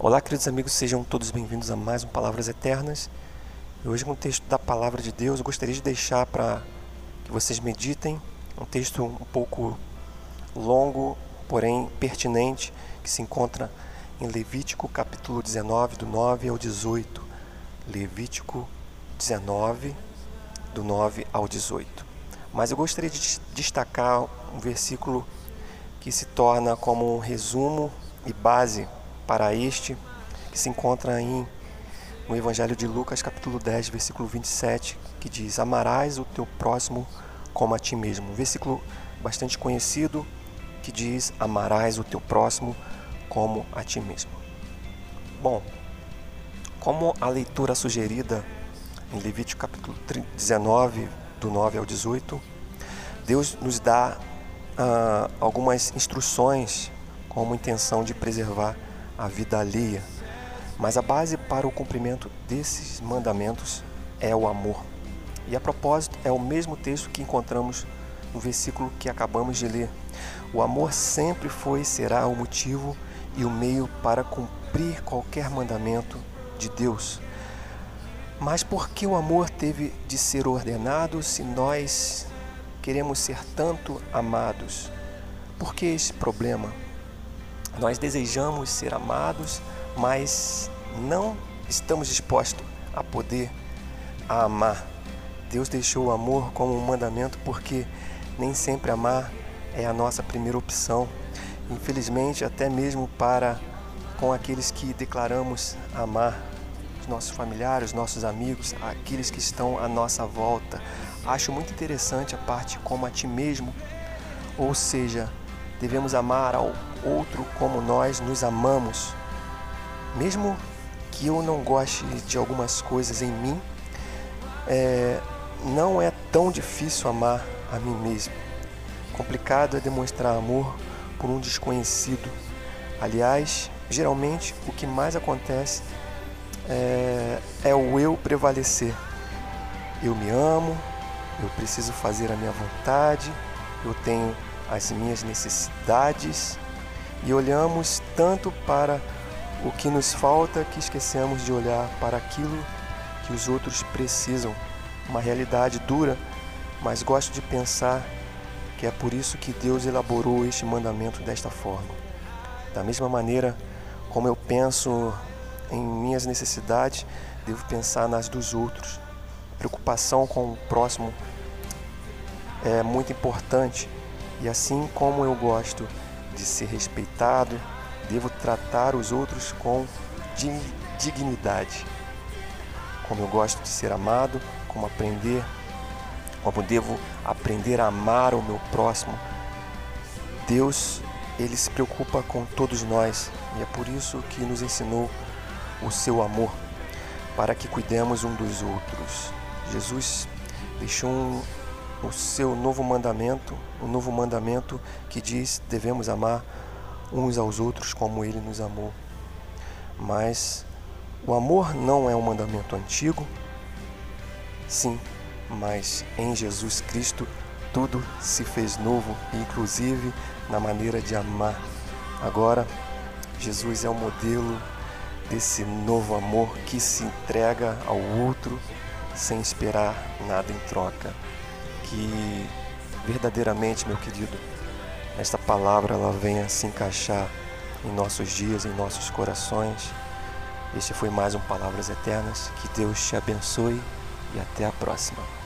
Olá, queridos amigos, sejam todos bem-vindos a mais um Palavras Eternas. Hoje, com o texto da Palavra de Deus, eu gostaria de deixar para que vocês meditem um texto um pouco longo, porém pertinente, que se encontra em Levítico capítulo 19, do 9 ao 18. Levítico 19, do 9 ao 18. Mas eu gostaria de destacar um versículo que se torna como um resumo e base para este, que se encontra em no Evangelho de Lucas, capítulo 10, versículo 27, que diz: Amarás o teu próximo como a ti mesmo. Um versículo bastante conhecido que diz: Amarás o teu próximo como a ti mesmo. Bom, como a leitura sugerida em Levítico capítulo 19, do 9 ao 18, Deus nos dá ah, algumas instruções com a intenção de preservar a vida alheia. Mas a base para o cumprimento desses mandamentos é o amor. E a propósito, é o mesmo texto que encontramos no versículo que acabamos de ler. O amor sempre foi e será o motivo e o meio para cumprir qualquer mandamento de Deus. Mas por que o amor teve de ser ordenado se nós queremos ser tanto amados? Por que esse problema? Nós desejamos ser amados, mas não estamos dispostos a poder a amar. Deus deixou o amor como um mandamento porque nem sempre amar é a nossa primeira opção. Infelizmente, até mesmo para com aqueles que declaramos amar, os nossos familiares, os nossos amigos, aqueles que estão à nossa volta. Acho muito interessante a parte como a ti mesmo, ou seja, devemos amar ao outro como nós nos amamos. Mesmo que eu não goste de algumas coisas em mim, é, não é tão difícil amar a mim mesmo. Complicado é demonstrar amor por um desconhecido. Aliás, geralmente o que mais acontece é, é o eu prevalecer. Eu me amo, eu preciso fazer a minha vontade, eu tenho as minhas necessidades e olhamos tanto para o que nos falta que esquecemos de olhar para aquilo que os outros precisam. Uma realidade dura, mas gosto de pensar que é por isso que Deus elaborou este mandamento desta forma. Da mesma maneira como eu penso em minhas necessidades, devo pensar nas dos outros. Preocupação com o próximo é muito importante e assim como eu gosto de ser respeitado, devo tratar os outros com dignidade. Como eu gosto de ser amado, como aprender, como devo aprender a amar o meu próximo. Deus, ele se preocupa com todos nós e é por isso que nos ensinou o seu amor, para que cuidemos um dos outros. Jesus deixou um, o seu novo mandamento, o novo mandamento que diz devemos amar uns aos outros como ele nos amou. Mas o amor não é um mandamento antigo, sim, mas em Jesus Cristo tudo se fez novo, inclusive na maneira de amar. Agora, Jesus é o modelo desse novo amor que se entrega ao outro sem esperar nada em troca que verdadeiramente, meu querido, esta palavra ela venha se encaixar em nossos dias, em nossos corações. Este foi mais um Palavras Eternas. Que Deus te abençoe e até a próxima.